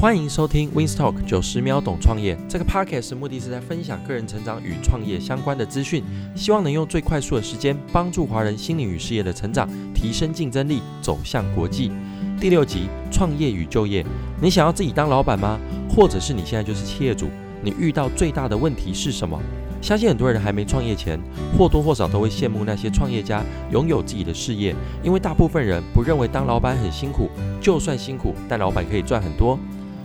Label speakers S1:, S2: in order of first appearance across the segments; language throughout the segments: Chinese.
S1: 欢迎收听 Winstalk 九十秒懂创业。这个 podcast 目的是在分享个人成长与创业相关的资讯，希望能用最快速的时间帮助华人心理与事业的成长，提升竞争力，走向国际。第六集：创业与就业。你想要自己当老板吗？或者是你现在就是企业主？你遇到最大的问题是什么？相信很多人还没创业前，或多或少都会羡慕那些创业家拥有自己的事业，因为大部分人不认为当老板很辛苦，就算辛苦，但老板可以赚很多。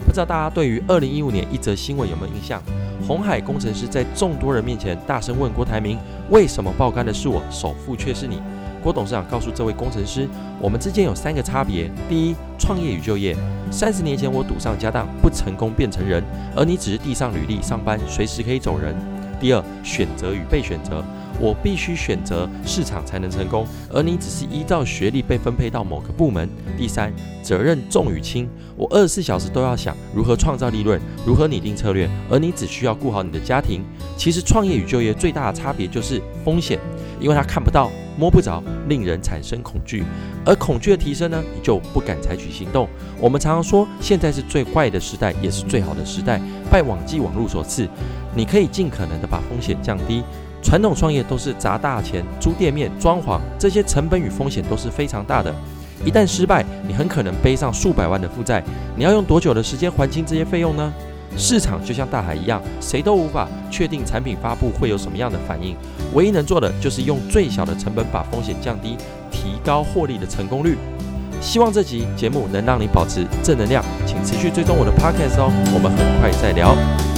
S1: 不知道大家对于二零一五年一则新闻有没有印象？鸿海工程师在众多人面前大声问郭台铭：“为什么爆肝的是我，首富却是你？”郭董事长告诉这位工程师：“我们之间有三个差别。第一，创业与就业。三十年前我赌上家当，不成功变成人，而你只是递上履历上班，随时可以走人。第二，选择与被选择。”我必须选择市场才能成功，而你只是依照学历被分配到某个部门。第三，责任重与轻，我二十四小时都要想如何创造利润，如何拟定策略，而你只需要顾好你的家庭。其实创业与就业最大的差别就是风险，因为它看到、摸不着，令人产生恐惧，而恐惧的提升呢，你就不敢采取行动。我们常常说，现在是最坏的时代，也是最好的时代，拜网际网路所赐，你可以尽可能的把风险降低。传统创业都是砸大钱租店面、装潢，这些成本与风险都是非常大的。一旦失败，你很可能背上数百万的负债。你要用多久的时间还清这些费用呢？市场就像大海一样，谁都无法确定产品发布会有什么样的反应。唯一能做的就是用最小的成本把风险降低，提高获利的成功率。希望这集节目能让你保持正能量，请持续追踪我的 podcast 哦。我们很快再聊。